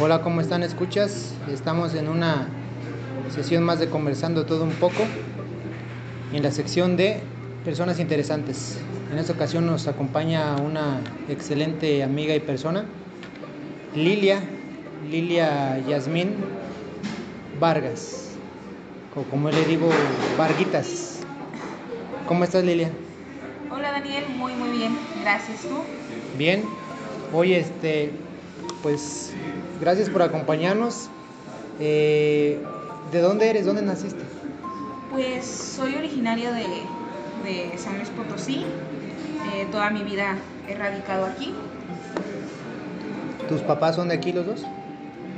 Hola, ¿cómo están? ¿Escuchas? Estamos en una sesión más de conversando todo un poco en la sección de personas interesantes. En esta ocasión nos acompaña una excelente amiga y persona, Lilia, Lilia Yasmín Vargas, o como le digo, Varguitas. ¿Cómo estás, Lilia? Hola Daniel, muy muy bien, gracias tú. Bien, hoy este, pues gracias por acompañarnos. Eh, ¿De dónde eres? ¿Dónde naciste? Pues soy originaria de, de San Luis Potosí, eh, toda mi vida he radicado aquí. ¿Tus papás son de aquí los dos?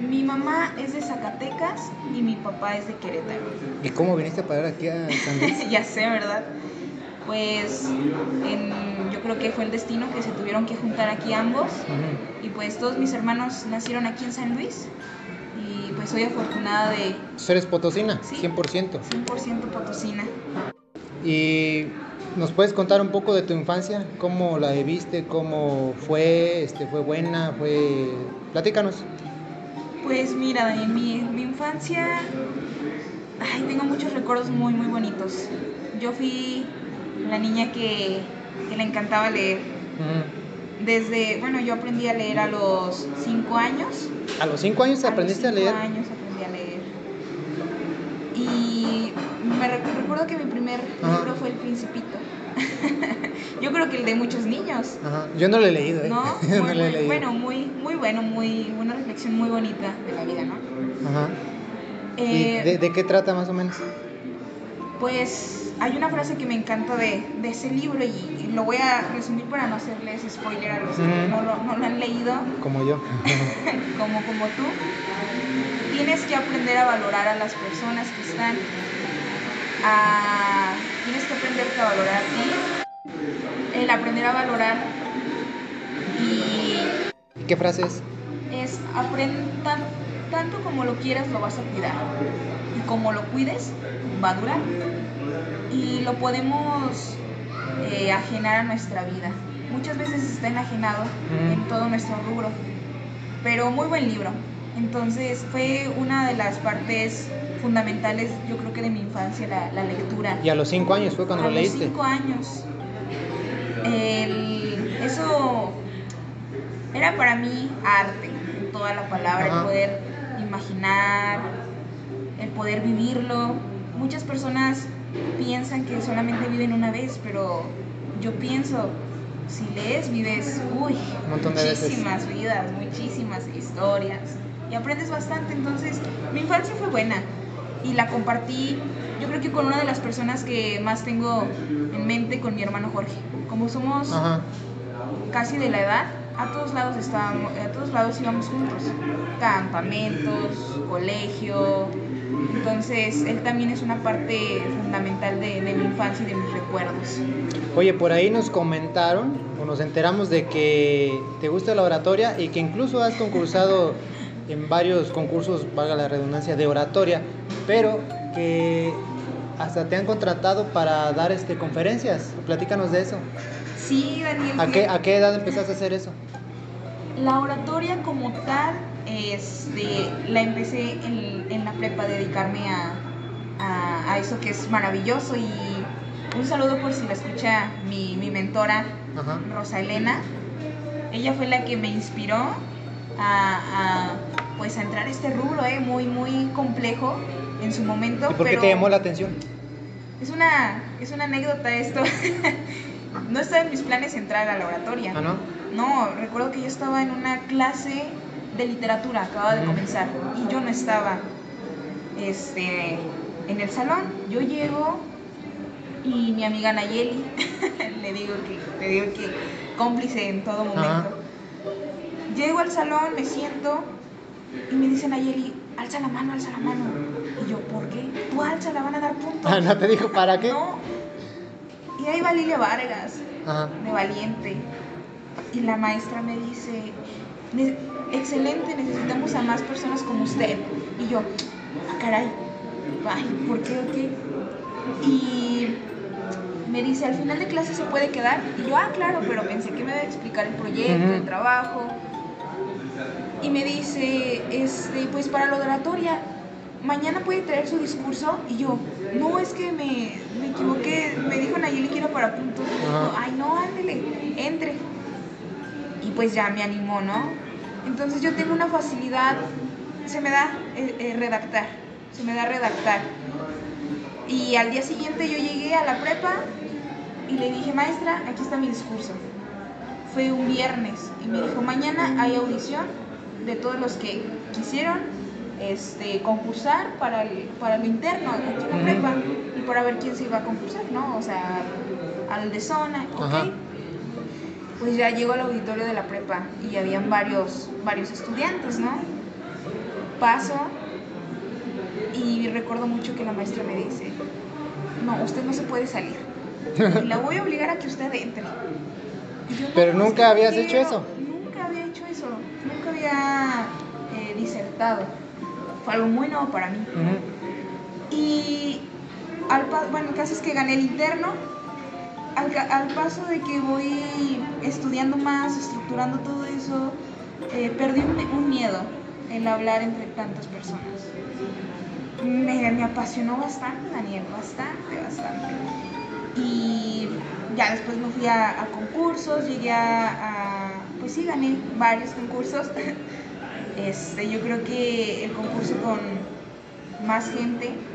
Mi mamá es de Zacatecas y mi papá es de Querétaro. ¿Y cómo viniste a parar aquí a San Luis? ya sé, ¿verdad? Pues en- yo creo que fue el destino que se tuvieron que juntar aquí ambos. Y pues todos mis hermanos nacieron aquí en San Luis. Y pues soy afortunada de ¿Tú eres potosina? Sí. 100%. 100% potosina. ¿Y nos puedes contar un poco de tu infancia? ¿Cómo la viviste? ¿Cómo fue? Este, ¿Fue buena? ¿Fue...? Platícanos. Pues mira, Dani, mi, mi infancia, ay, tengo muchos recuerdos muy, muy bonitos. Yo fui la niña que, que le encantaba leer. Desde, bueno, yo aprendí a leer a los 5 años. ¿A los 5 años los aprendiste a cinco leer? años aprendí a leer. Y me rec- recuerdo que mi primer Ajá. libro fue El Principito. yo creo que el de muchos niños. Ajá. Yo no lo he leído, ¿eh? ¿No? Muy, no lo he muy- leído. bueno, muy, muy bueno, muy, una reflexión muy bonita de la vida, ¿no? Ajá. Eh, ¿Y de, de qué trata más o menos? Pues hay una frase que me encanta de, de ese libro y, lo voy a resumir para no hacerles spoiler a los que no, lo, no lo han leído, Como yo. como, como tú. Tienes que aprender a valorar a las personas que están. a- tienes que aprenderte a valorar a ti. El aprender a valorar y ¿Y qué frase es? es aprender tanto como lo quieras lo vas a cuidar y como lo cuides va a durar y lo podemos eh, ajenar a nuestra vida muchas veces está enajenado Ujú. en todo nuestro rubro pero muy buen libro entonces fue una de las partes fundamentales yo creo que de mi infancia la, la lectura Y a los 5 años fue cuando a lo los leíste. cinco años. El- eso era para mí arte, en toda la palabra, Ajá. el poder imaginar, el poder vivirlo. Muchas personas piensan que solamente viven una vez, pero yo pienso, si lees, vives, uy, veces. muchísimas vidas, muchísimas historias y aprendes bastante. Entonces, mi infancia fue buena y la compartí, yo creo que con una de las personas que más tengo en mente, con mi hermano Jorge. Como somos Ajá. casi de la edad, a todos lados estábamos, a todos lados íbamos juntos, campamentos, colegio. Entonces, él también es una parte fundamental de, de mi infancia y de mis recuerdos. Oye, por ahí nos comentaron o nos enteramos de que te gusta la oratoria y que incluso has concursado en varios concursos, valga la redundancia, de oratoria, pero que hasta te han contratado para dar este conferencias. Platícanos de eso. Sí, Daniel. ¿A qué, ¿A qué edad empezaste a hacer eso? La oratoria como tal, este, la empecé en, en la prepa a dedicarme a, a, a eso que es maravilloso y un saludo por si la escucha mi, mi mentora, Ajá. Rosa Elena. Ella fue la que me inspiró a, a, pues a entrar a este rubro, eh, muy, muy complejo en su momento. ¿Y por qué pero te llamó la atención? Es una, es una anécdota esto. no estaba en mis planes entrar a la oratoria. Ah, ¿no? No, recuerdo que yo estaba en una clase de literatura, acababa de comenzar, y yo no estaba este, en el salón. Yo llego y mi amiga Nayeli, le digo que, le digo que cómplice en todo momento. Ajá. Llego al salón, me siento y me dice Nayeli, alza la mano, alza la mano. Y yo, ¿por qué? Tú alza, la van a dar puntos. Ah, ¿no te dijo para qué? No. Y ahí va Lilia Vargas Ajá. de valiente. Y la maestra me dice, "Ne- excelente, necesitamos a más personas como usted. Y yo, ah, caray, ay, ¿por qué o qué? Y me dice, al final de clase se puede quedar. Y yo, ah, claro, pero pensé que me iba a explicar el proyecto, el trabajo. Y me dice, este, pues para la oratoria, mañana puede traer su discurso. Y yo, no, es que me, me equivoqué. Me dijo Nayeli que era para puntos. Y yo, Ajá. Ay, no, ándele, entre. Y pues ya me animó, ¿no? Entonces yo tengo una facilidad, se me da eh, eh, redactar, se me da redactar. Y al día siguiente yo llegué a la prepa y le dije, maestra, aquí está mi discurso. Fue un viernes y me dijo, mañana hay audición de todos los que quisieron este, concursar para el, para lo interno aquí en la prepa y para ver quién se iba a concursar, ¿no? O sea, al de zona, ¿ok? Ajá. Pues ya llego al auditorio de la prepa y habían varios, varios estudiantes, ¿no? Paso y recuerdo mucho que la maestra me dice, no, usted no se puede salir. Y la voy a obligar a que usted entre. Y yo, "No, Pero nunca habías hecho quiero". eso. Nunca había hecho eso. Nunca había eh, disertado. Fue algo muy nuevo para mí. Y al bueno, el caso es que gané el interno. Al, al paso de que voy estudiando más, estructurando todo eso, eh, perdí un, miedo el hablar entre tantas personas. Me, me apasionó bastante, Daniel, bastante, bastante. Y ya después me fui a, a concursos, llegué a, a- pues sí, gané varios concursos. Este, yo creo que el concurso con más gente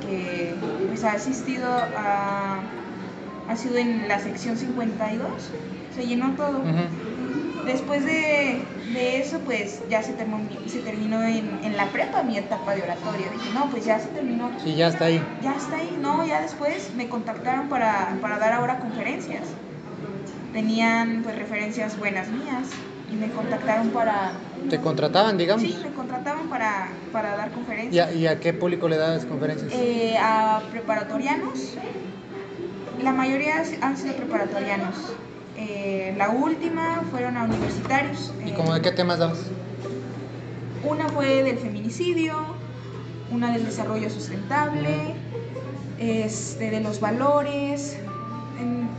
que pues, ha asistido a, ha sido en la sección 52, se llenó todo. Después de, de eso, pues ya se terminó, se terminó en, en la prepa mi etapa de oratoria. Dije, no, pues ya se terminó. Sí, ya está ahí. Ya está ahí, no, ya después me contactaron para, para dar ahora conferencias. Tenían pues referencias buenas mías y me contactaron para... Te contrataban, digamos. Sí, me contrataban para, para dar ¿Y conferencias. a, y a qué público le das conferencias? Eh, a preparatorianos. La mayoría han sido preparatorianos. Eh, la última fueron a universitarios. ¿Y Eh, como de qué temas dabas? Una fue del feminicidio, una del desarrollo sustentable, este, de los valores.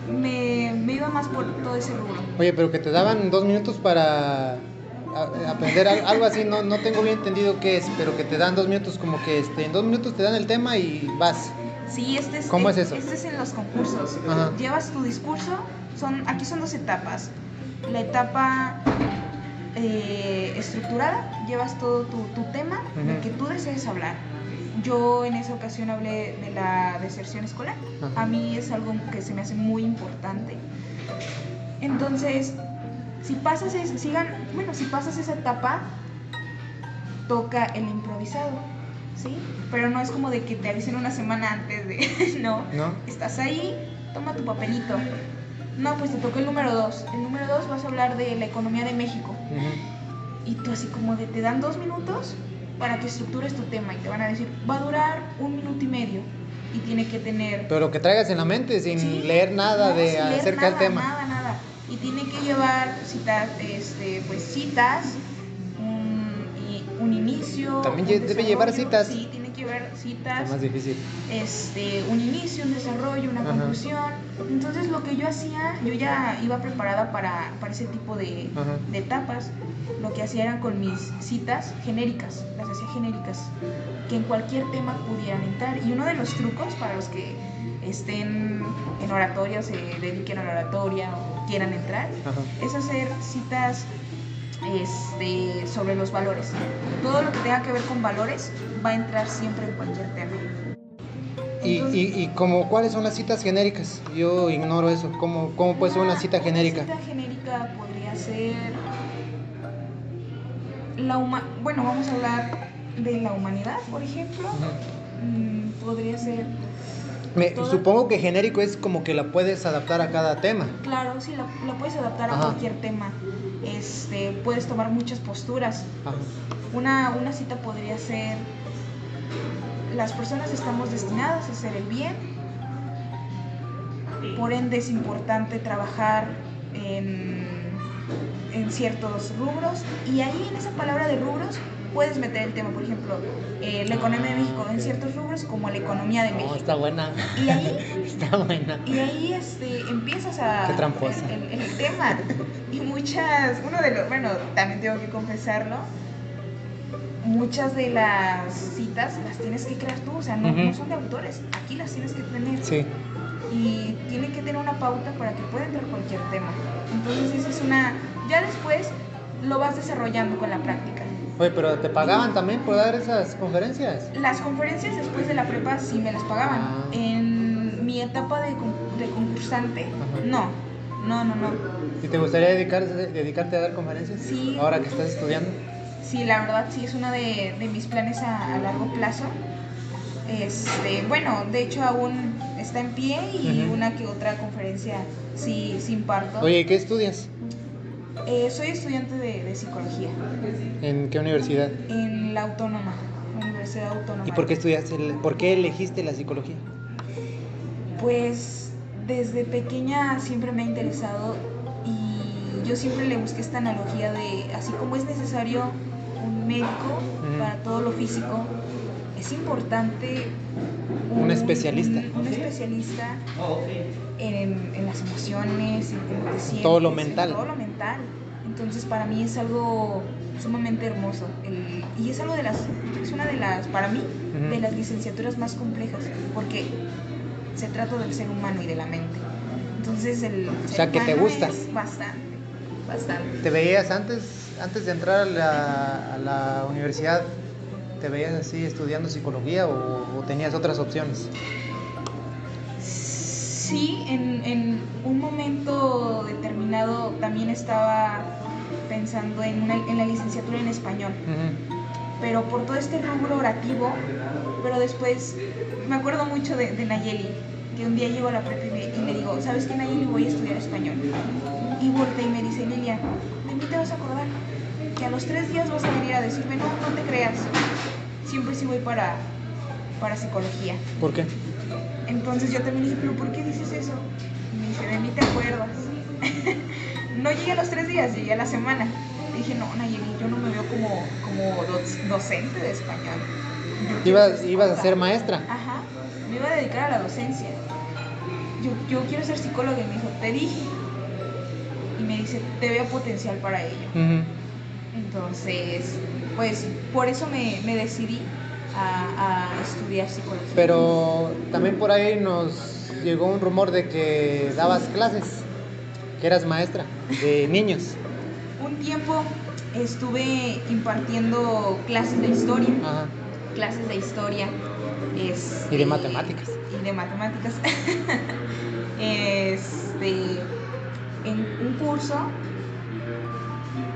Me, me iba más por todo ese rubro. Oye, pero que te daban dos minutos para a- aprender al- algo así, no, no tengo bien entendido qué es, pero que te dan dos minutos, como que este, en dos minutos te dan el tema y vas. Sí, este es, ¿Cómo es eso? Este es en los concursos. Ajá. Llevas tu discurso, son, aquí son dos etapas. La etapa eh, estructurada, llevas todo tu, tu tema Ujú. que tú desees hablar. Yo en esa ocasión hablé de la deserción escolar. A mí es algo que se me hace muy importante. Entonces, si pasas, es- sigan, bueno, si pasas esa etapa, toca el improvisado, ¿sí? Pero no es como de que te avisen una semana antes de, no, ¿No? estás ahí, toma tu papelito. No, pues te tocó el número dos. El número dos vas a hablar de la economía de México. Y tú así como de te dan dos minutos para que estructures tu tema y te van a decir, va a durar un minuto y medio y tiene que tener... Pero lo que traigas en la mente, sin Sí, leer nada no, de leer acerca del tema. Nada, nada. Y tiene que llevar citas, este, pues citas, un inicio. También un debe llevar citas. Sí, tiene que llevar citas, más difícil. este, un inicio, un desarrollo, una Ajá. conclusión. Entonces lo que yo hacía, yo ya iba preparada para, para ese tipo de, de etapas. Lo que hacía era con mis citas genéricas, las hacía genéricas, que en cualquier tema pudieran entrar. Y uno de los trucos para los que estén en oratoria, se dediquen a la oratoria o quieran entrar, Ajá. es hacer citas este, sobre los valores. Todo lo que tenga que ver con valores va a entrar siempre en cualquier tema. Y, Entonces- y, y como, ¿cuáles son las citas genéricas? Yo ignoro eso. ¿Cómo, cómo puede ser una cita genérica? Una cita genérica podría ser la huma bueno, vamos a hablar de la humanidad, por ejemplo. Mm, podría ser, Me- Todo- supongo que genérico es como que la puedes adaptar a cada tema. claro, sí, la, la puedes adaptar a cualquier tema. Este, puedes tomar muchas posturas. Ajá. Una, una cita podría ser, las personas estamos destinadas a hacer el bien, por ende es importante trabajar en, en ciertos rubros y ahí en esa palabra de rubros puedes meter el tema, por ejemplo, eh, la economía de México en ciertos rubros como la economía de México. No, está buena. Y ahí, Está buena. y ahí este, empiezas a... Qué tramposa. El, el- el tema. Y muchas, uno de los, bueno, también tengo que confesarlo, muchas de las citas las tienes que crear tú, o sea, no, no son de autores, aquí las tienes que tener. Sí. Y tiene que tener una pauta para que pueda entrar cualquier tema. Entonces esa es una... Ya después lo vas desarrollando con la práctica. Oye, pero ¿te pagaban también por dar esas conferencias? Las conferencias después de la prepa sí me las pagaban. Ah. En mi etapa de, con- de concursante, Ajá. no, no, no, no. ¿Y te gustaría dedicarse, dedicarte a dar conferencias? Sí. Ahora que estás estudiando. Sí, la verdad sí es uno de, de mis planes a, a largo plazo. Este, bueno, de hecho aún está en pie y una que otra conferencia sí, sí imparto. Oye, ¿y ¿qué estudias? Eh, soy estudiante de, de psicología ¿En qué universidad? en la Autónoma, Universidad Autónoma. ¿Y por qué estudiaste, el- por qué elegiste la psicología? Pues desde pequeña siempre me ha interesado y yo siempre le busqué esta analogía de, así como es necesario un médico para todo lo físico, es importante Un especialista. Un, un especialista en, en las emociones, en, en lo que sientes, Todo lo en mental. todo lo mental. Entonces para mí es algo sumamente hermoso el- y es algo de las, es una de las, para mí, de las licenciaturas más complejas porque se trata del ser humano y de la mente. Entonces el O ser sea, que te gusta. es bastante, bastante. ¿Te veías antes, antes de entrar a la, a la universidad, te veías así estudiando psicología o, o tenías otras opciones? Sí, en, en un momento determinado también estaba pensando en, una- en la licenciatura en español, pero por todo este rubro orativo, pero después me acuerdo mucho de, de Nayeli, que un día llego a la prepa y, me- y le digo, ¿sabes qué Nayeli? Voy a estudiar español. Y volteé y me dice, Lilia, de mí te vas a acordar, que a los tres días vas a venir a decirme, no, no te creas, siempre sí voy para, para psicología. ¿Por qué? Entonces yo también dije, ¿pero por qué dices eso? Y me dice, de mí te acuerdas. no llegué a los tres días, llegué a la semana. Y dije, no, Nayeli, yo no me veo como, como doc- docente de español. Ibas, ibas a psicóloga". ser maestra. Ajá, me iba a dedicar a la docencia. Yo, yo quiero ser psicóloga y me dijo, te dije. Y me dice, te veo potencial para ello. Entonces, pues por eso me, me decidí a, a estudiar psicología. Pero también por ahí nos llegó un rumor de que dabas clases, que eras maestra de niños. Un tiempo estuve impartiendo clases de historia, Ajá. clases de historia. este, Y de matemáticas. Y de matemáticas. este, en un curso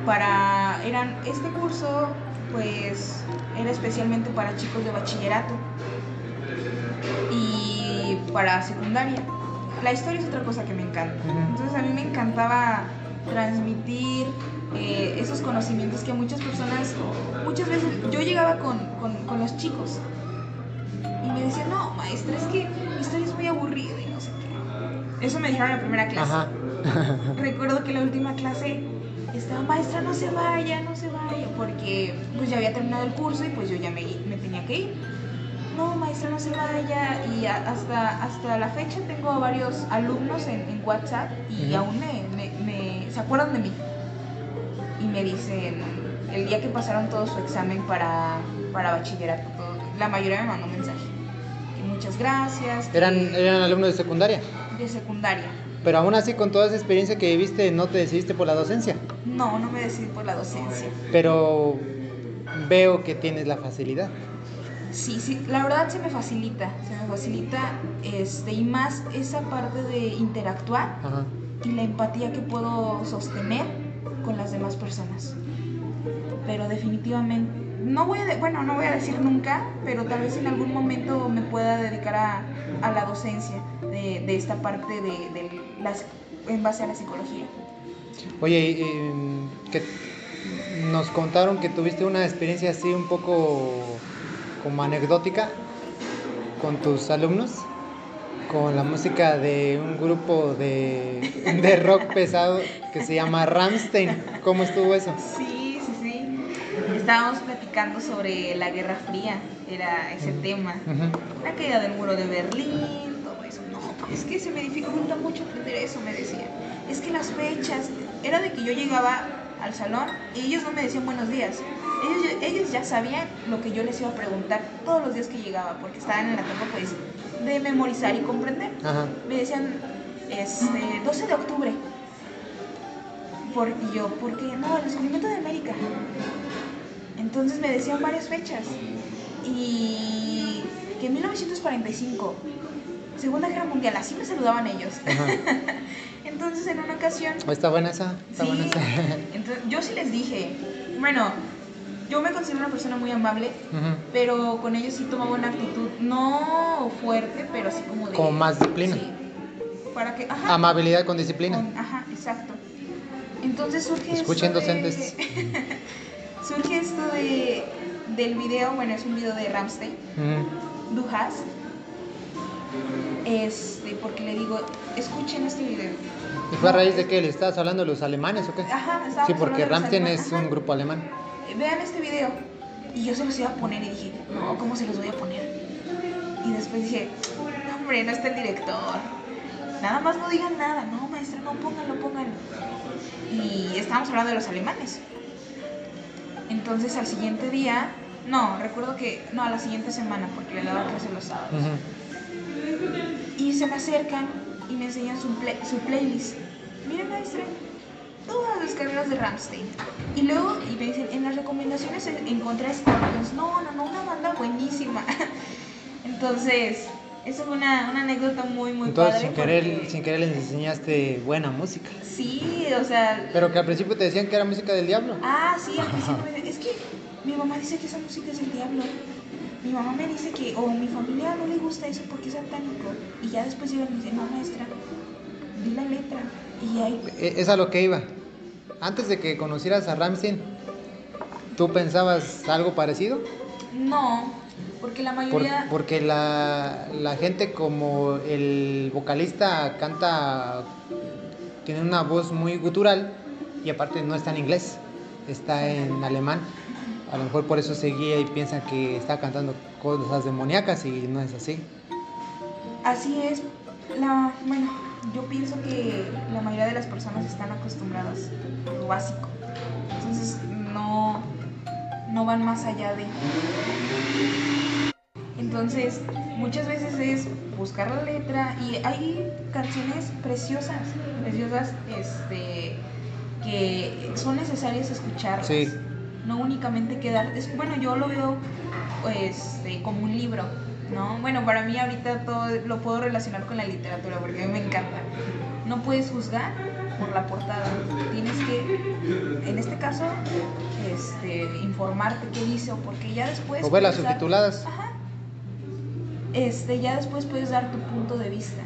para, eran, este curso pues era especialmente para chicos de bachillerato y para secundaria. La historia es otra cosa que me encanta. Entonces a mí me encantaba transmitir eh, esos conocimientos que muchas personas, muchas veces yo llegaba con, con, con los chicos y me decían, no, maestra, es que mi historia es muy aburrida y no sé qué. Eso me dijeron en la primera clase. Ajá. Recuerdo que la última clase estaba, maestra, no se vaya, no se vaya, porque pues ya había terminado el curso y pues yo ya me, me tenía que ir. No, maestra, no se vaya. Y a- hasta, hasta la fecha tengo a varios alumnos en, en WhatsApp y Ujú. aún me, me- me- se acuerdan de mí. Y me dicen, el día que pasaron todo su examen para, para bachillerato, todo- la mayoría me mandó mensaje. Y muchas gracias. que- Eran, eran alumnos de secundaria. de secundaria. Pero aún así, con toda esa experiencia que viviste, no te decidiste por la docencia. No, no me decidí por la docencia. Pero veo que tienes la facilidad. Sí, sí, la verdad se me facilita, se me facilita este y más esa parte de interactuar Ajá. y la empatía que puedo sostener con las demás personas. Pero definitivamente no voy a, bueno, no voy a decir nunca, pero tal vez en algún momento me pueda dedicar a, a la docencia de, de esta parte de, de las en base a la psicología. Oye, em, que nos contaron que tuviste una experiencia así un poco como anecdótica con tus alumnos, con la música de un grupo de, de rock pesado que se llama Ramstein. ¿Cómo estuvo eso? Sí, sí, sí. estábamos platicando sobre la Guerra Fría, era ese tema. La caída del muro de Berlín, es que se me dificulta mucho aprender eso, me decían. Es que las fechas, era de que yo llegaba al salón y ellos no me decían buenos días. Ellos, ya- ellos ya sabían lo que yo les iba a preguntar todos los días que llegaba, porque estaban en la etapa pues de memorizar y comprender. Ajá. Me decían, este, 12 de octubre. Por, y yo, ¿por qué? No, el descubrimiento de América. Entonces me decían varias fechas. Y que en 1945, Segunda Guerra Mundial, así me saludaban ellos. Entonces en una ocasión, ¿Está buena esa? ¿Está buena sí, esa? entonces, yo sí les dije, bueno, yo me considero una persona muy amable, pero con ellos sí tomaba una actitud no fuerte, pero así como de... Como más disciplina. Sí. Para que... Ajá. Amabilidad con disciplina. Con- ajá, exacto. Entonces surge Escuchen, esto de- docentes. surge esto de del video, bueno, es un video de Ramstein, Ujú. Du hast. Este, porque le digo, escuchen este video. ¿Y fue a raíz de que le estabas hablando de los alemanes o qué? Ajá, estábamos Sí, porque Ramstein es un grupo alemán. Eh, Vean este video. Y yo se los iba a poner y dije, no, ¿cómo se los voy a poner? Y después dije, "No, hombre, no está el director. Nada más no digan nada. No, maestra, no, pónganlo, pónganlo. Y estábamos hablando de los alemanes. Entonces al siguiente día, no, recuerdo que, no, a la siguiente semana, porque le daba clase los sábados. Ujú. Y se me acercan y me enseñan su, play- su playlist. Miren, maestra, todas las carreras de Ramstein. Y luego, y me dicen, en las recomendaciones en- encontré Scorpions. No, no, no, una banda buenísima. Entonces, esa fue una, una anécdota muy, muy Entonces, padre. sin querer, porque- sin querer les enseñaste buena música. Sí, o sea... Pero que al principio te decían que era música del diablo. Ah, sí, al principio me decían, es que mi mamá dice que esa música es del diablo. Mi mamá me dice que, o mi familia no le gusta eso porque es satánico. Y ya después llegan y dicen, no, maestra, di la letra. Y ahí, E- Es a lo que iba. Antes de que conocieras a Ramstein, ¿tú pensabas algo parecido? no, porque la Por- mayoría... porque la, la gente como el vocalista canta, tiene una voz muy gutural y aparte no está en inglés, está en alemán. A lo mejor por eso se guía y piensan que está cantando cosas demoníacas y no es así. Así es. La, bueno, yo pienso que la mayoría de las personas están acostumbradas a lo básico. Entonces no, no van más allá de. Entonces, muchas veces es buscar la letra y hay canciones preciosas, preciosas, este, que son necesarias escucharlas. Sí. No únicamente quedar, es, bueno, yo lo veo este, como un libro, ¿no? Bueno, para mí ahorita todo lo puedo relacionar con la literatura porque a mí me encanta. No puedes juzgar por la portada, tienes que, en este caso, este, informarte qué dice o porque ya después... O ver las dar- subtituladas. Ajá. Este, ya después puedes dar tu punto de vista,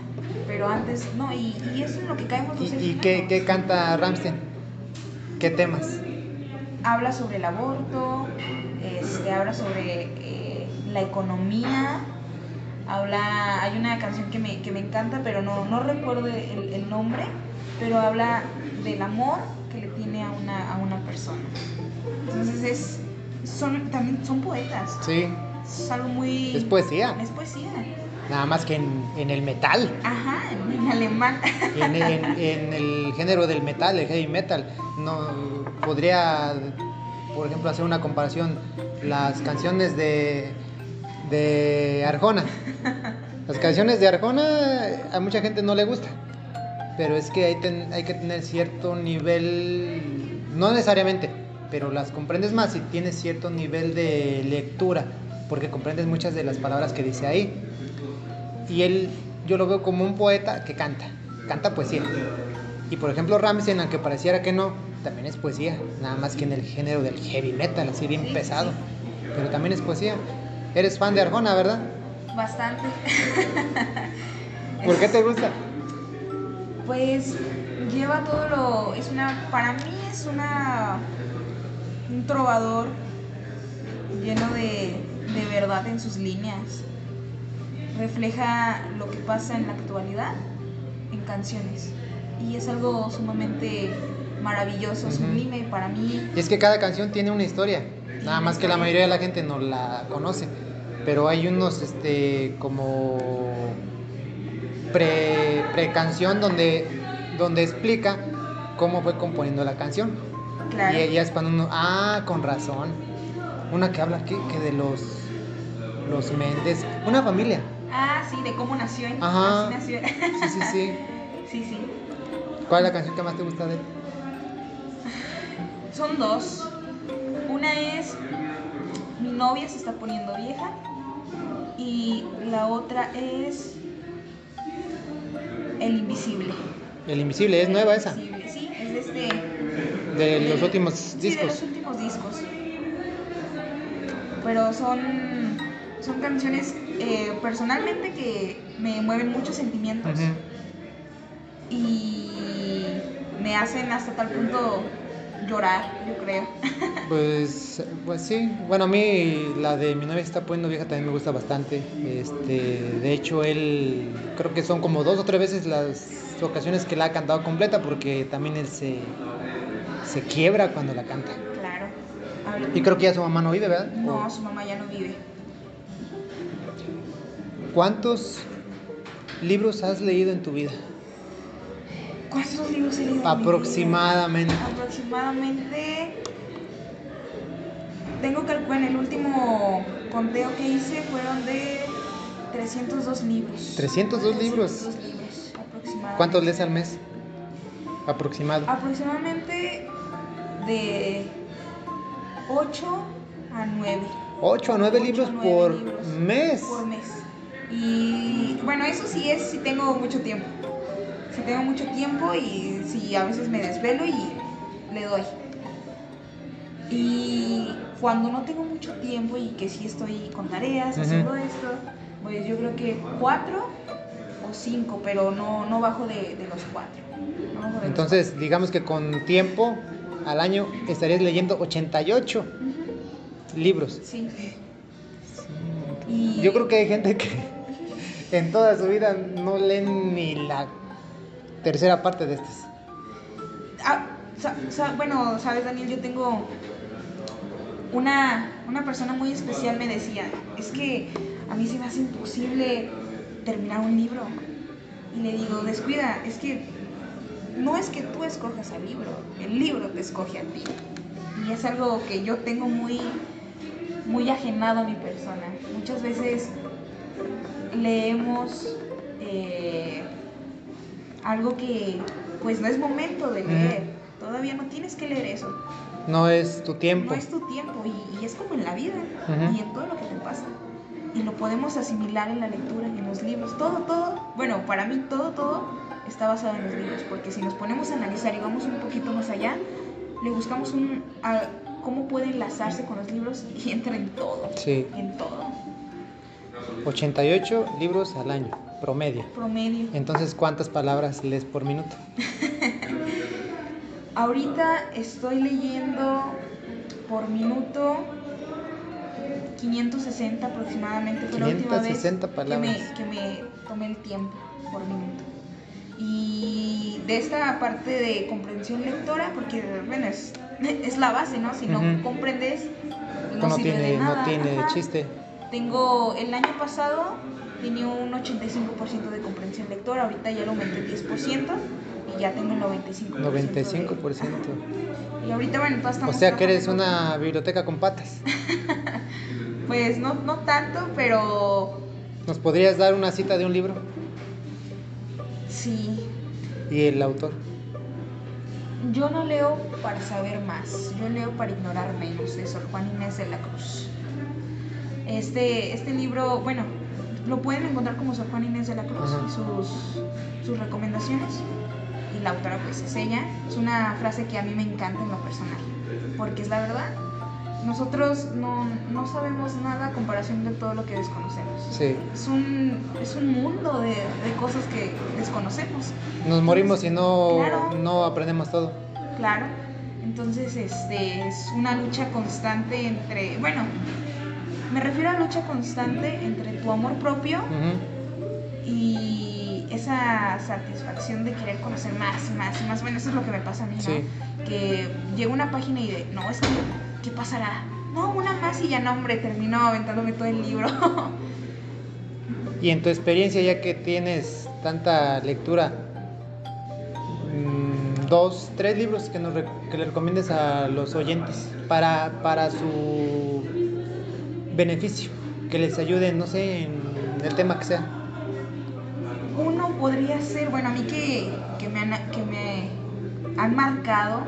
pero antes no, y, y eso es lo que caemos ¿Y, los seres y qué, qué canta Ramstein? ¿Qué temas? Habla sobre el aborto, este, habla sobre eh, la economía, habla, hay una canción que me, que me encanta, pero no, no recuerdo el, el nombre, pero habla del amor que le tiene a una, a una persona. Entonces es, son, también son poetas, Sí, es algo muy... es poesía. Es poesía. Nada más que en, en el metal. Ajá, en, alemán. En, en- en el género del metal, el heavy metal, no podría, por ejemplo, hacer una comparación. Las canciones de, de Arjona. Las canciones de Arjona a mucha gente no le gusta, pero es que hay, ten- hay que tener cierto nivel, no necesariamente, pero las comprendes más si tienes cierto nivel de lectura, porque comprendes muchas de las palabras que dice ahí. Y él, yo lo veo como un poeta que canta, canta poesía. Y por ejemplo, Ramstein, aunque pareciera que no, también es poesía, nada más que en el género del heavy metal, así bien pesado. Pero también es poesía. Eres fan de Arjona, ¿verdad? Bastante. ¿Por qué te gusta? Pues lleva todo lo. Es una. Para mí es una. Un trovador lleno de, de verdad en sus líneas. Refleja lo que pasa en la actualidad en canciones. Y es algo sumamente maravilloso, Ujú. sublime para mí. Y es que cada canción tiene una historia. Nada más que la mayoría de la gente no la conoce. Pero hay unos, este, como pre, pre canción donde, donde explica cómo fue componiendo la canción. Claro. Y ya es cuando uno, ah, con razón. Una que habla que, que de los, los Méndez, una familia. Ah, sí, de cómo nació. Ajá. Así nació. Sí, sí, sí. sí, sí. ¿Cuál es la canción que más te gusta de él? Son dos. Una es Mi novia se está poniendo vieja. Y la otra es El Invisible. El Invisible, es nueva esa. Invisible, sí, es de este. De los de- últimos sí, de discos. los últimos discos. Pero son, son canciones eh, personalmente que me mueven muchos sentimientos y me hacen hasta tal punto llorar, yo creo. Pues, pues sí, bueno, a mí la de mi novia está poniendo vieja también me gusta bastante. Este, de hecho, él creo que son como dos o tres veces las ocasiones que la ha cantado completa porque también él se, se quiebra cuando la canta. claro. Y creo que ya su mamá no vive, ¿verdad? No, ¿O su mamá ya no vive. ¿Cuántos libros has leído en tu vida? ¿Cuántos libros he leído? en? Aproximadamente. Aproximadamente. Tengo que, bueno, el último conteo que hice fueron de 302 libros. 302 libros. 302 libros, aproximadamente. ¿Cuántos lees al mes? Aproximado. Aproximadamente de 8 a 9. 8 a 9 Ocho libros a nueve por libros mes. Por mes. Y bueno, eso sí es si tengo mucho tiempo. Si tengo mucho tiempo y si a veces me desvelo y le doy. Y cuando no tengo mucho tiempo y que sí estoy con tareas, haciendo esto, pues yo creo que cuatro o cinco, pero no, no bajo de, de los cuatro. No los Entonces, digamos que con tiempo al año estarías leyendo 88 cuatro. Ujú, libros. Sí. Y Yo creo que hay gente que en toda su vida no leen ni la tercera parte de estas. Ah, bueno, sabes, Daniel, yo tengo una, una persona muy especial me decía, es que a mí se me hace imposible terminar un libro. Y le digo, descuida, es que no es que tú escojas al libro, el libro te escoge a ti. Y es algo que yo tengo muy, muy ajenado a mi persona. Muchas veces leemos eh, algo que pues no es momento de leer. Todavía no tienes que leer eso. No es tu tiempo. No es tu tiempo y, y es como en la vida y en todo lo que te pasa. Y lo podemos asimilar en la lectura, en los libros. Todo, todo, bueno, para mí todo, todo está basado en los libros. Porque si nos ponemos a analizar y vamos un poquito más allá, le buscamos un, a- cómo puede enlazarse con los libros y entra en todo. Sí, En todo. 88 libros al año, promedio. Promedio. Entonces, ¿cuántas palabras lees por minuto? Ahorita estoy leyendo por minuto 560 aproximadamente. Fue la última vez 560 que me, que me tomé el tiempo por minuto. Y de esta parte de comprensión lectora, porque bueno, es, es la base, ¿no? Si no comprendes, No, no, no sirve tiene, de nada. no tiene Ajá. chiste. Tengo, el año pasado tenía un 85% de comprensión lectora, ahorita ya lo aumenté 10% y ya tengo el 95%. de- 95%. y ahorita, bueno, todas O estamos sea que eres una biblioteca con patas. Pues no, no tanto, pero ¿Nos podrías dar una cita de un libro? sí. Y el autor. Yo no leo para saber más, yo leo para ignorar menos, de Sor Juan Inés de la Cruz. Este, este libro, bueno, lo pueden encontrar como Sor Juan Inés de la Cruz y sus, sus recomendaciones. Y la autora pues es ella. Es una frase que a mí me encanta en lo personal, porque es la verdad. Nosotros no, no sabemos nada a comparación de todo lo que desconocemos. Sí. Es un, es un mundo de, de cosas que desconocemos. Nos morimos y no, Claro. no aprendemos todo. Claro. Entonces, este, es una lucha constante entre, bueno, me refiero a lucha constante entre tu amor propio y esa satisfacción de querer conocer más y más y más. Bueno, eso es lo que me pasa a mí, ¿no? Sí. Que llega una página y de, no, es que, ¿qué pasará? no, una más y ya no, hombre, terminó aventándome todo el libro. y en tu experiencia, ya que tienes tanta lectura, mm, dos, tres libros que, nos, que le recomiendes a los oyentes para, para su beneficio, que les ayuden, no sé, en el tema que sea. Uno podría ser, bueno, a mí que, que, me, han, que me han marcado.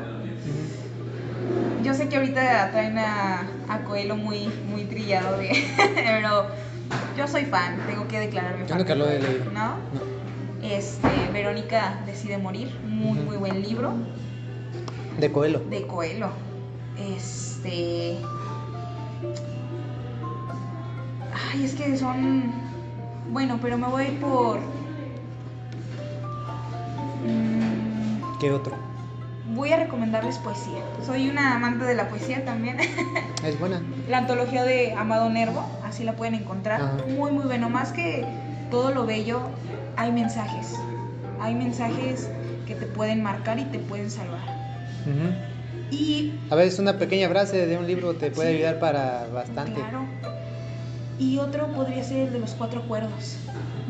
Yo sé que ahorita traen a, a Coelho muy, muy trillado, pero yo soy fan, tengo que declararme fan. Yo lo he leído. ¿No? Este, Verónica decide morir, muy, muy buen libro. De Coelho. De Coelho. Este. Ay, es que son. Bueno, pero me voy por. Mm, ¿Qué otro? Voy a recomendarles poesía. Soy una amante de la poesía también. Es buena. La antología de Amado Nervo, así la pueden encontrar. Muy, muy bueno. Más que todo lo bello, hay mensajes. Hay mensajes que te pueden marcar y te pueden salvar. Y. A veces una pequeña frase de un libro te puede ayudar para bastante. Claro. Y otro podría ser el de los cuatro cuerdos.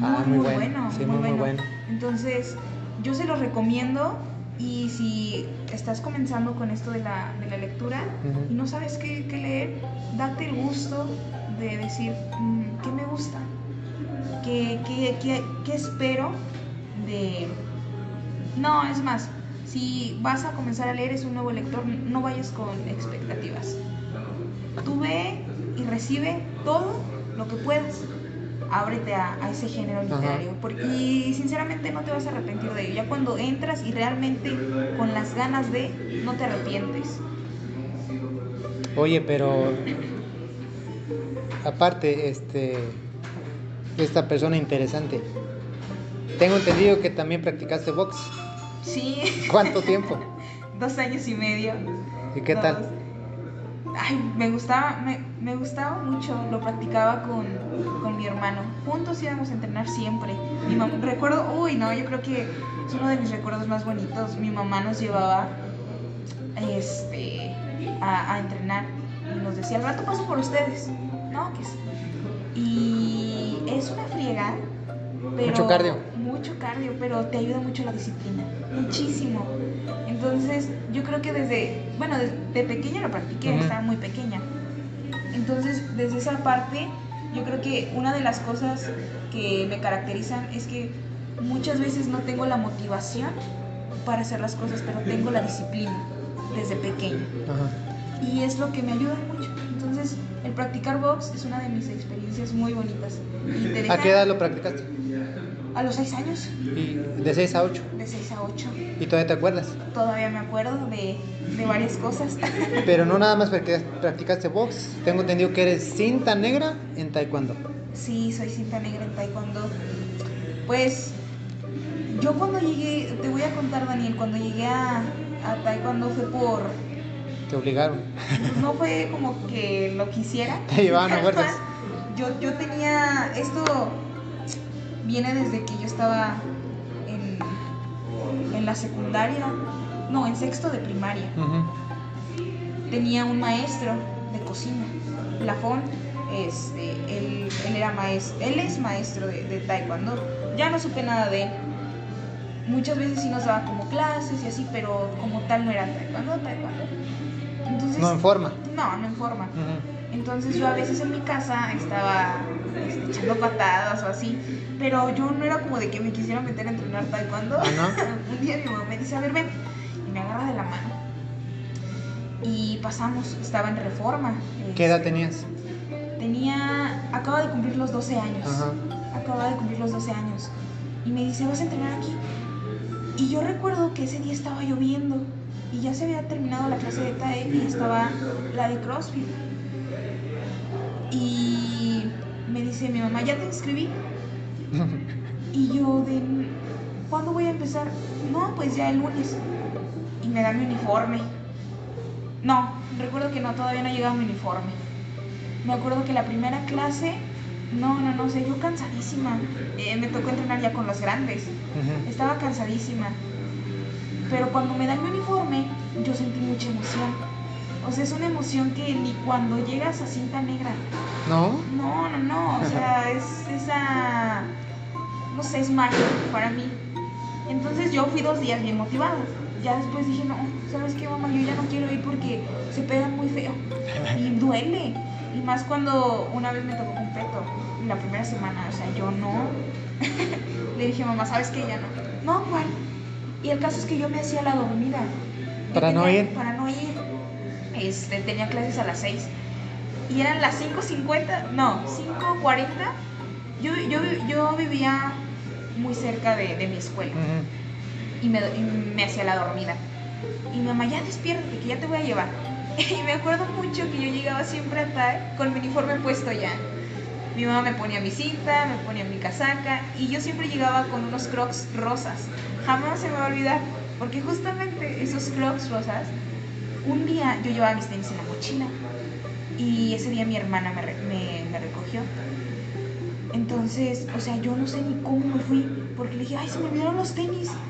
Ah, muy, muy, bueno. Sí, muy, bueno. Entonces, yo se los recomiendo. Y si estás comenzando con esto de la, de la lectura y no sabes qué, qué, leer, date el gusto de decir mm, qué me gusta, qué, qué, qué, qué espero de... No, es más, si vas a comenzar a leer, es un nuevo lector, no vayas con expectativas. Tú ve y recibe todo lo que puedas. Ábrete a, ese género literario. Porque, y sinceramente no te vas a arrepentir de ello. Ya cuando entras y realmente con las ganas de, no te arrepientes. Oye, pero aparte, este, esta persona interesante, tengo entendido que también practicaste box. Sí. ¿Cuánto tiempo? Dos años y medio. ¿Y qué tal? Ay, me gustaba, me, me, gustaba mucho, lo practicaba con, con, mi hermano. Juntos íbamos a entrenar siempre. Mi mamá, recuerdo, uy, no, yo creo que es uno de mis recuerdos más bonitos. Mi mamá nos llevaba este, a, a entrenar y nos decía, al rato paso por ustedes. ¿No? Y es una friega, pero... Mucho cardio. Mucho cardio, pero te ayuda mucho la disciplina. Muchísimo. Entonces, yo creo que desde, bueno, de, pequeña lo practiqué, estaba muy pequeña. Entonces, desde esa parte, yo creo que una de las cosas que me caracterizan es que muchas veces no tengo la motivación para hacer las cosas, pero tengo la disciplina desde pequeña. Y es lo que me ayuda mucho. Entonces, el practicar box es una de mis experiencias muy bonitas. ¿A qué edad lo practicaste? A los 6 años. ¿Y de 6 a 8? De 6 a 8. ¿Y todavía te acuerdas? Todavía me acuerdo de, de varias cosas. Pero no nada más porque practicaste box. Tengo entendido que eres cinta negra en taekwondo. Sí, soy cinta negra en taekwondo. Pues yo cuando llegué, te voy a contar Daniel, cuando llegué a, a taekwondo fue por... Te obligaron. No fue como que lo quisiera. Te llevaban a fuerzas. Yo, yo tenía esto viene desde que yo estaba en, en la secundaria, no, en sexto de primaria. Tenía un maestro de cocina, Plafón, este, él, él, era maestro, él es maestro de, de, taekwondo. Ya no supe nada de él. Muchas veces sí nos daba como clases y así, pero como tal no era taekwondo, taekwondo. Entonces, no en forma. No, no en forma. Entonces yo a veces en mi casa estaba este, echando patadas o así, pero yo no era como de que me quisiera meter a entrenar taekwondo. ¿Ah, Un día mi mamá me dice, a ver, ven, y me agarra de la mano. Y pasamos, estaba en reforma. ¿Qué edad este, tenías? Tenía, acaba de cumplir los 12 años. Ajá. Acaba de cumplir los 12 años. Y me dice, ¿vas a entrenar aquí? Y yo recuerdo que ese día estaba lloviendo y ya se había terminado la clase de TAE y estaba la de CrossFit. Y me dice mi mamá, ¿ya te inscribí? y yo de, ¿cuándo voy a empezar? No, pues ya el lunes. Y me da mi uniforme. No, recuerdo que no, todavía no llegaba mi uniforme. Me acuerdo que la primera clase, no, no, no sé, yo cansadísima. Eh, me tocó entrenar ya con los grandes. Estaba cansadísima. Pero cuando me dan mi uniforme, yo sentí mucha emoción. O sea, es una emoción que ni cuando llegas a cinta negra. ¿No? No, no, no. O sea, es esa. No sé, es mágico para mí. Entonces yo fui dos días bien motivada. Ya después dije, no, ¿sabes qué, mamá? Yo ya no quiero ir porque se pegan muy feo. Y duele. Y más cuando una vez me tocó un peto, la primera semana, o sea, yo no. Le dije, mamá, ¿sabes qué? Ya no. No, Juan. Y el caso es que yo me hacía la dormida. Para no tenía- ir. Para no ir. Este, tenía clases a las 6. Y eran las 5.50, no, 5.40. Yo, yo, yo vivía muy cerca de, de mi escuela y me, y me hacía la dormida. Y mi mamá, ya despiértate, que ya te voy a llevar. Y me acuerdo mucho que yo llegaba siempre a tal con mi uniforme puesto ya. Mi mamá me ponía mi cinta, me ponía mi casaca y yo siempre llegaba con unos crocs rosas. Jamás se me va a olvidar, porque justamente esos crocs rosas, un día yo llevaba mis tenis en la mochila y ese día mi hermana me- me recogió. Entonces, o sea, yo no sé ni cómo me fui, porque le dije, ay, se me olvidaron los tenis.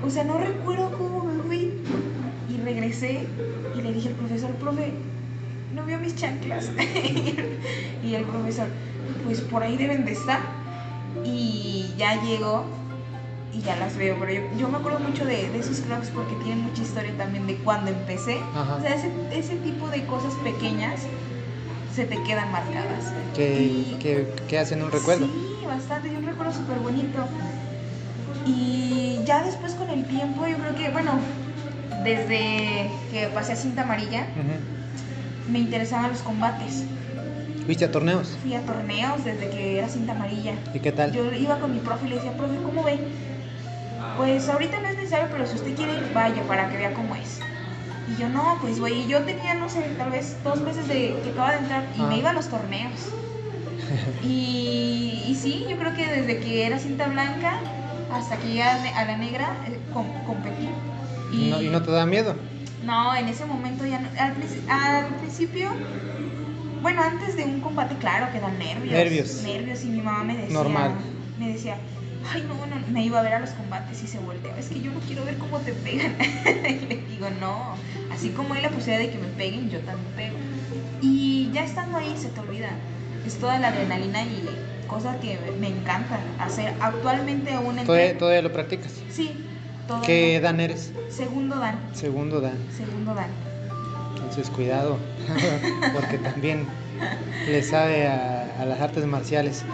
O sea, no recuerdo cómo me fui. Y regresé y le dije al profesor, profe, no vio mis chanclas. y el profesor, pues por ahí deben de estar. Y ya llegó y ya las veo. Pero yo, yo me acuerdo mucho de, de esos crocs porque tienen mucha historia también de cuando empecé. Ajá. O sea, ese, ese tipo de cosas pequeñas se te quedan marcadas. Que, que, que hacen un recuerdo. Sí, bastante, y un recuerdo súper bonito. Y ya después con el tiempo, yo creo que, bueno, desde que pasé a cinta amarilla, me interesaban los combates. ¿Viste a torneos? Fui a torneos desde que era cinta amarilla. ¿Y qué tal? Yo iba con mi profe y le decía, profe, ¿cómo ve? Pues ahorita no es necesario, pero si usted quiere ir, vaya para que vea cómo es. Y yo, no, pues voy. Y yo tenía, no sé, tal vez dos meses de que acaba de entrar y Ah. me iba a los torneos. y, y sí, yo creo que desde que era cinta blanca hasta que llegué a la negra, eh, com- competí. ¿Y no, y no te da miedo? No, en ese momento ya no. Al principio, bueno, antes de un combate, claro que dan nervios. Nervios. Nervios, y mi mamá me decía. Normal. Me decía, ay, no, no, me iba a ver a los combates y se volteaba. Es que yo no quiero ver cómo te pegan. y le digo, no. Así como hay la posibilidad de que me peguen, yo también pego. Y ya estando ahí, se te olvida. Es toda la adrenalina y cosas que me encantan hacer. Actualmente aún ¿Todavía, entre... todavía lo practicas? Sí, todo. ¿Qué dan eres? Segundo dan. Segundo dan. Segundo dan. Entonces cuidado, porque también le sabe a, a las artes marciales.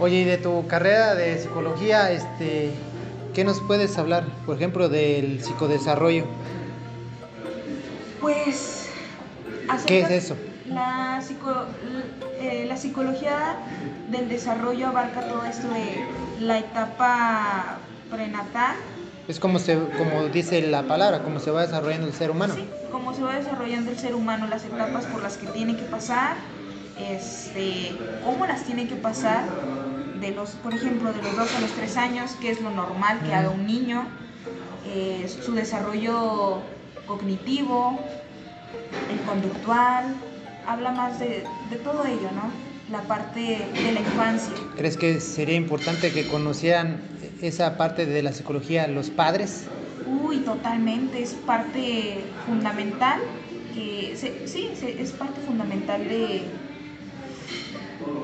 Oye, y de tu carrera de psicología, este, ¿qué nos puedes hablar? Por ejemplo, del psicodesarrollo. Pues. ¿Qué es eso? La, psico- eh, la psicología del desarrollo abarca todo esto de la etapa prenatal, Es como, se, como dice la palabra, cómo se va desarrollando el ser humano. ¿sí? cómo se va desarrollando el ser humano, las etapas por las que tiene que pasar, este, cómo las tiene que pasar, de los, por ejemplo, de los 2 a los 3 años, que es lo normal que haga un niño, eh, su desarrollo cognitivo, el conductual, habla más de, de todo ello, ¿no? La parte de la infancia. ¿Crees que sería importante que conocieran esa parte de la psicología los padres? Uy, totalmente, es parte fundamental, que se- sí, se- es parte fundamental de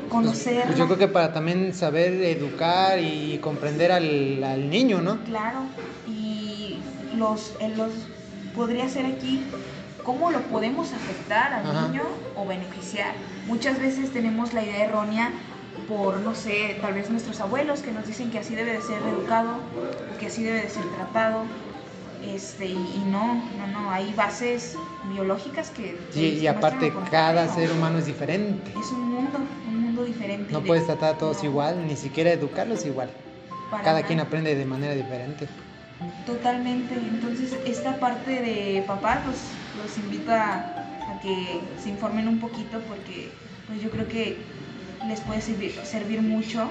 conocer. Pues yo creo que para también saber educar y comprender al, al niño, ¿no? Claro, y los, en los podría ser aquí cómo lo podemos afectar al Ajá. niño o beneficiar. Muchas veces tenemos la idea errónea por, no sé, tal vez nuestros abuelos que nos dicen que así debe de ser educado, o que así debe de ser tratado. Este, y, no, no, no, hay bases biológicas que... Y, que y aparte cada ser humano es diferente. Es un mundo, un mundo diferente. No de- puedes tratar a todos no, igual, ni siquiera educarlos igual. Cada nada. quien aprende de manera diferente. Totalmente. Entonces, esta parte de papá, pues los invito a, a que se informen un poquito porque pues yo creo que les puede servir, servir mucho.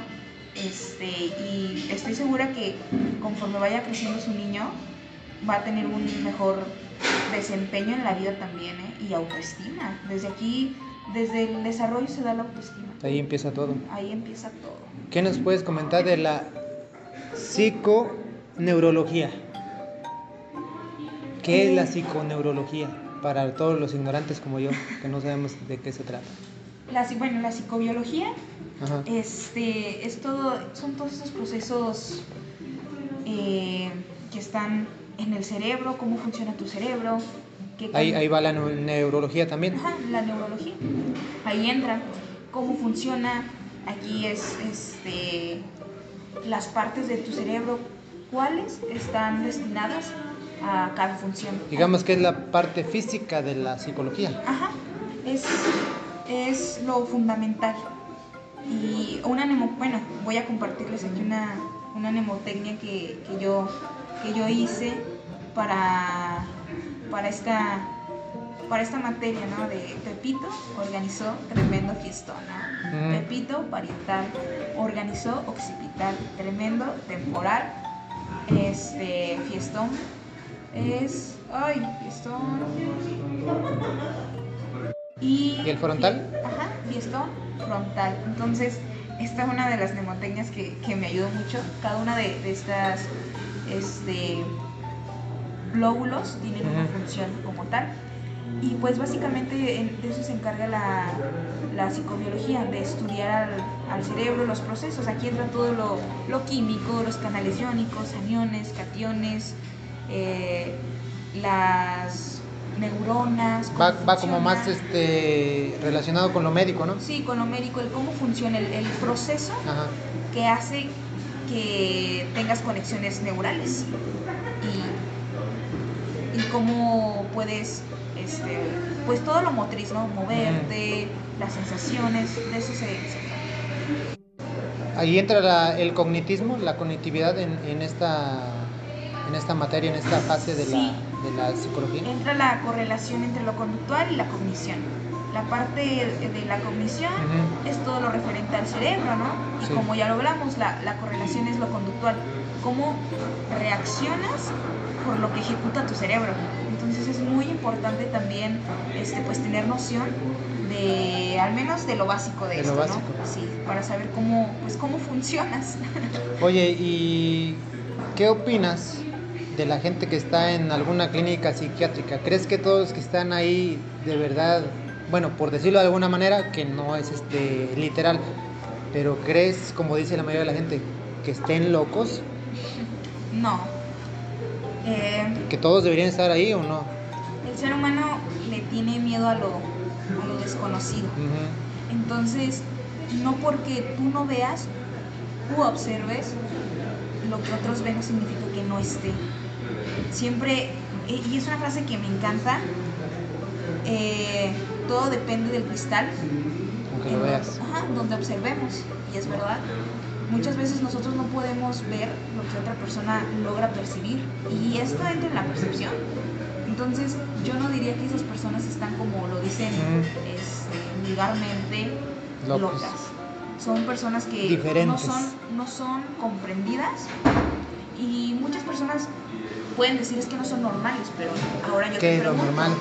Este, y estoy segura que conforme vaya creciendo su niño, va a tener un mejor desempeño en la vida también, ¿eh? Y autoestima. Desde aquí, desde el desarrollo se da la autoestima. Ahí empieza todo. Ahí empieza todo. ¿Qué nos puedes comentar de la psiconeurología? ¿Qué es la psiconeurología? para todos los ignorantes como yo, que no sabemos de qué se trata. La, bueno, la psicobiología Ajá. este, es todo, son todos estos procesos eh, que están en el cerebro, cómo funciona tu cerebro. qué Ahí, ahí va la neu- neurología también. Ajá, la neurología. Ahí entra cómo funciona. Aquí es este, las partes de tu cerebro, cuáles están destinadas a cada función. Digamos que es la parte física de la psicología. Ajá, es, es lo fundamental. Y una nemo, bueno, voy a compartirles aquí una, una mnemotecnia que, que yo, que yo hice para, para, esta, para esta materia, ¿no? De Pepito organizó tremendo fiestón, ¿no? Ujú. Pepito parietal organizó occipital, tremendo temporal, este fiestón es, ay, fiestón. Y, ¿Y el frontal? Ajá, fiestón frontal. Entonces, esta es una de las mnemotecnias que, que me ayudó mucho. Cada una de, de estas este, lóbulos tienen una función como tal. Y pues básicamente en- de eso se encarga la, la psicobiología, de estudiar al, al cerebro los procesos. Aquí entra todo lo, lo químico, los canales iónicos, aniones, cationes, eh, las neuronas. Va, va como más este, relacionado con lo médico, ¿no? Sí, con lo médico, el cómo funciona el, el proceso Ajá. que hace que tengas conexiones neurales y, y cómo puedes, este, pues todo lo motriz, ¿no? Moverte, las sensaciones, de eso se, Ahí entra la- el cognitismo, la cognitividad en, en esta en esta materia, en esta fase de, Sí. la, de la psicología. entra la correlación entre lo conductual y la cognición. La parte de la cognición Ujú. es todo lo referente al cerebro, ¿no? Y Sí. como ya lo hablamos, la, la correlación es lo conductual. Cómo reaccionas por lo que ejecuta tu cerebro. Entonces es muy importante también este, pues, tener noción de, al menos de lo básico de, De esto, básico. ¿no? Sí, para saber cómo, pues, cómo funcionas. Oye, ¿y qué opinas de la gente que está en alguna clínica psiquiátrica? ¿Crees que todos los que están ahí de verdad, bueno, por decirlo de alguna manera, que no es este literal, pero crees, como dice la mayoría de la gente, que estén locos, no. Eh, que todos deberían estar ahí o no? el ser humano le tiene miedo a lo, a lo desconocido. Entonces, no porque tú no veas u observes lo que otros ven no significa que no esté. Siempre, eh, y es una frase que me encanta, eh, todo depende del cristal Aunque en lo donde- veas. ajá, donde observemos, y es verdad. Muchas veces nosotros no podemos ver lo que otra persona logra percibir, y esto entra en la percepción. Entonces, yo no diría que esas personas están como lo dicen este, vulgarmente Locos. locas. Son personas que no son, no son comprendidas y pueden decir es que no son normales, pero ahora yo ¿Qué te es lo pregunto, normal?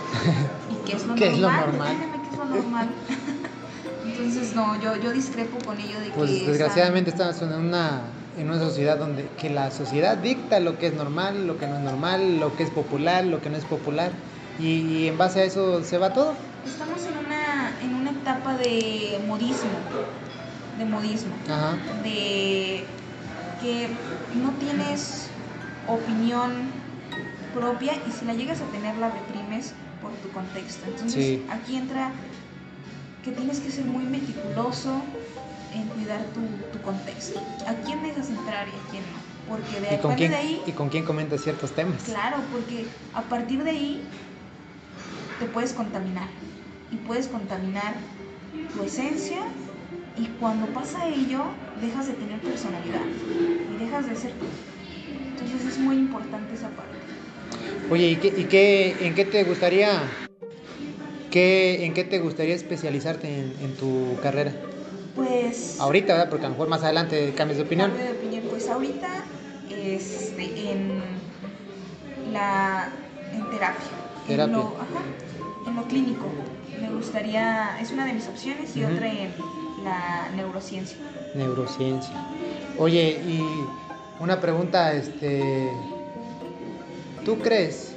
¿Y qué es lo ¿Qué es lo normal? qué es lo normal. Entonces, no, yo, yo discrepo con ello de que... Pues están- desgraciadamente estamos en una, en una sociedad donde que la sociedad dicta lo que es normal, lo que no es normal, lo que es popular, lo que no es popular. Y, y en base a eso se va todo. Estamos en una, en una etapa de modismo, de modismo. Ajá. de que no tienes opinión propia y si la llegas a tener la reprimes por tu contexto. Entonces Sí. aquí entra que tienes que ser muy meticuloso en cuidar tu, tu contexto. ¿A quién dejas entrar y a quién no? Porque de, ¿Y con, quién, de ahí, ¿Y con quién comentas ciertos temas? claro, porque a partir de ahí te puedes contaminar y puedes contaminar tu esencia y cuando pasa ello dejas de tener personalidad y dejas de ser tú. Entonces es muy importante esa parte. Oye, ¿y, qué, y qué, en qué te gustaría, qué, en qué te gustaría especializarte en, en tu carrera? Pues Ahorita, ¿verdad? Porque a lo mejor más adelante cambies de opinión. cambio de opinión, pues ahorita este, en la en terapia, Terapia. En, lo, ajá, en lo clínico. Me gustaría, es una de mis opciones y otra en la neurociencia. Neurociencia. Oye, y una pregunta, este, ¿tú crees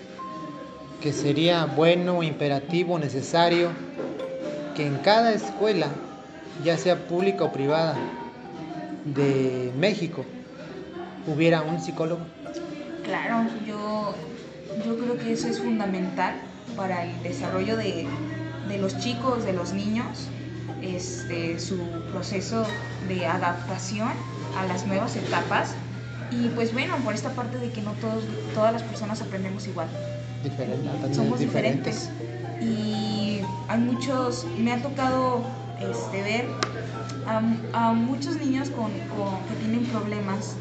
que sería bueno, imperativo, necesario, que en cada escuela, ya sea pública o privada, de México, hubiera un psicólogo? Claro, yo, yo creo que eso es fundamental para el desarrollo de, de los chicos, de los niños, este, su proceso de adaptación a las nuevas etapas. Y pues bueno, por esta parte de que no todos, todas las personas aprendemos igual. Somos diferentes. Y hay muchos, me ha tocado este, ver a, muchos niños con, que tienen problemas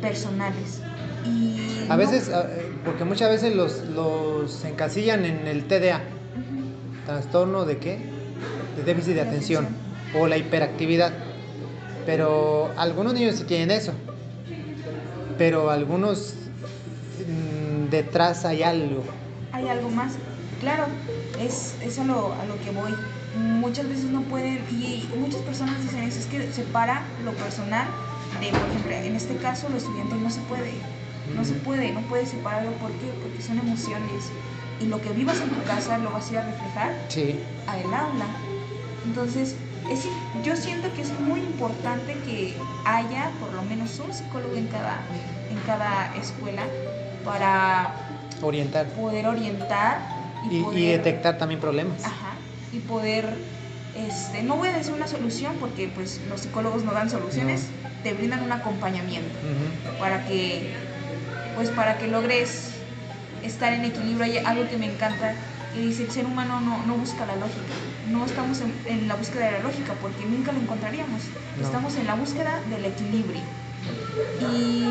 personales. Y a veces, porque muchas veces los, los encasillan en el TDA. ¿Trastorno de qué? De déficit de, atención, o la hiperactividad. Pero algunos niños sí tienen eso. Pero algunos mm, detrás hay algo. Hay algo más. Claro, es, es a, lo, a lo que voy. Muchas veces no pueden, y muchas personas dicen eso, es que separa lo personal de, por ejemplo, en este caso, lo estudiantil no se puede. No se puede, no puedes separarlo. ¿Por qué? Porque son emociones. Y lo que vivas en tu casa lo vas a ir a reflejar sí. al aula. Entonces, es, yo siento que es muy importante que haya por lo menos un psicólogo en cada, en cada escuela para orientar. poder orientar y, y, detectar también problemas. Ajá, y poder, este, no voy a decir una solución porque pues los psicólogos no dan soluciones, te brindan un acompañamiento para que, pues para que logres estar en equilibrio. Hay algo que me encanta y dice, el ser humano no, no busca la lógica, no estamos en, en, la búsqueda de la lógica porque nunca lo encontraríamos, estamos en la búsqueda del equilibrio. Y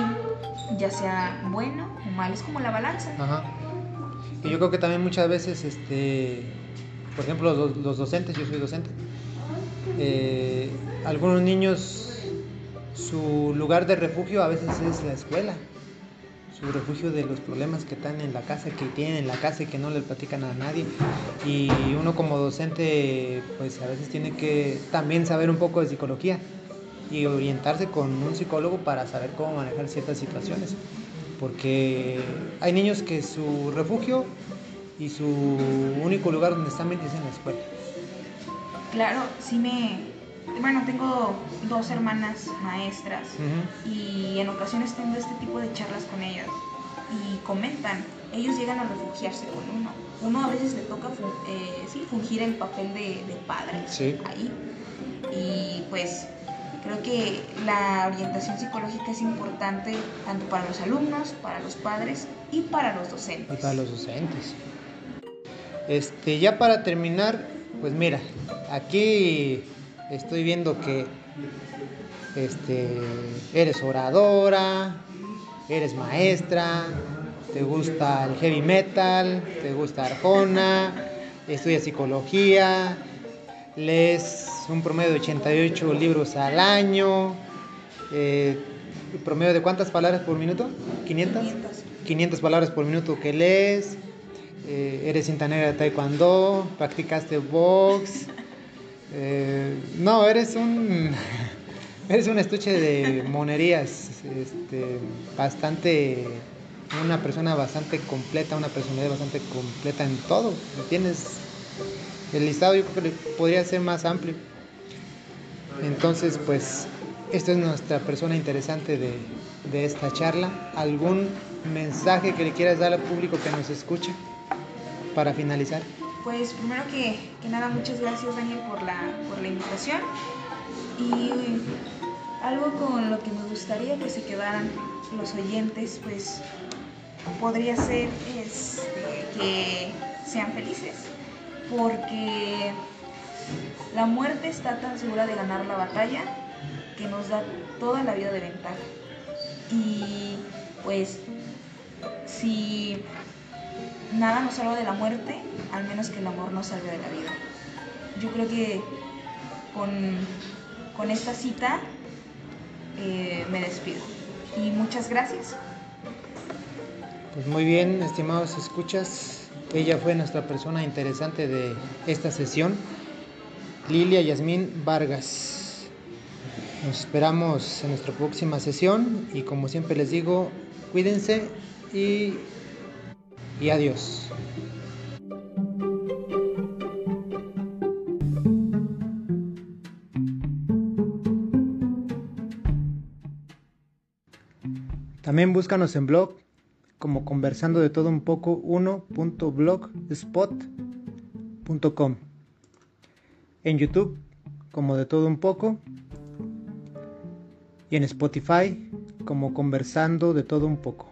ya sea bueno o malo, es como la balanza. Ajá. Y yo creo que también muchas veces, este, por ejemplo, los, los docentes, yo soy docente, eh, algunos niños, su lugar de refugio a veces es la escuela su refugio de los problemas que están en la casa, que tienen en la casa y que no le platican a nadie. Y uno como docente, pues a veces tiene que también saber un poco de psicología y orientarse con un psicólogo para saber cómo manejar ciertas situaciones. Porque hay niños que su refugio y su único lugar donde están es en la escuela. Claro, sí me, bueno, tengo dos hermanas maestras y en ocasiones tengo este tipo de charlas con ellas y comentan, ellos llegan a refugiarse con uno. Uno a veces le toca eh, sí, fungir el papel de, de padre ahí. Y pues creo que la orientación psicológica es importante tanto para los alumnos, para los padres y para los docentes. Y para los docentes. Este, ya para terminar, pues mira, aquí estoy viendo que este, eres oradora, eres maestra, te gusta el heavy metal, te gusta Arjona, estudias psicología, lees un promedio de 88 libros al año, eh, promedio de cuántas palabras por minuto? 500. 500, palabras por minuto que lees, eh, eres cinta negra de taekwondo, practicaste box. Eh, no, eres un. Eres un estuche de monerías. Este, bastante. Una persona bastante completa, una personalidad bastante completa en todo. Tienes. El listado yo creo que podría ser más amplio. Entonces, pues, esta es nuestra persona interesante de, de esta charla. ¿Algún mensaje que le quieras dar al público que nos escucha para finalizar? Pues primero que, nada, muchas gracias Daniel por la, por la invitación. Y algo con lo que me gustaría que se quedaran los oyentes, pues podría ser este, que sean felices, porque la muerte está tan segura de ganar la batalla que nos da toda la vida de ventaja. Y pues si nada nos salva de la muerte, al menos que el amor nos salve de la vida. Yo creo que con, esta cita eh, me despido. Y muchas gracias. Pues muy bien, estimados escuchas. Ella fue nuestra persona interesante de esta sesión, Lilia Yasmín Vargas. Nos esperamos en nuestra próxima sesión y como siempre les digo, cuídense y y adiós. También búscanos en blog como conversando de todo un poco 1.blogspot.com. En YouTube como de todo un poco y en Spotify como conversando de todo un poco.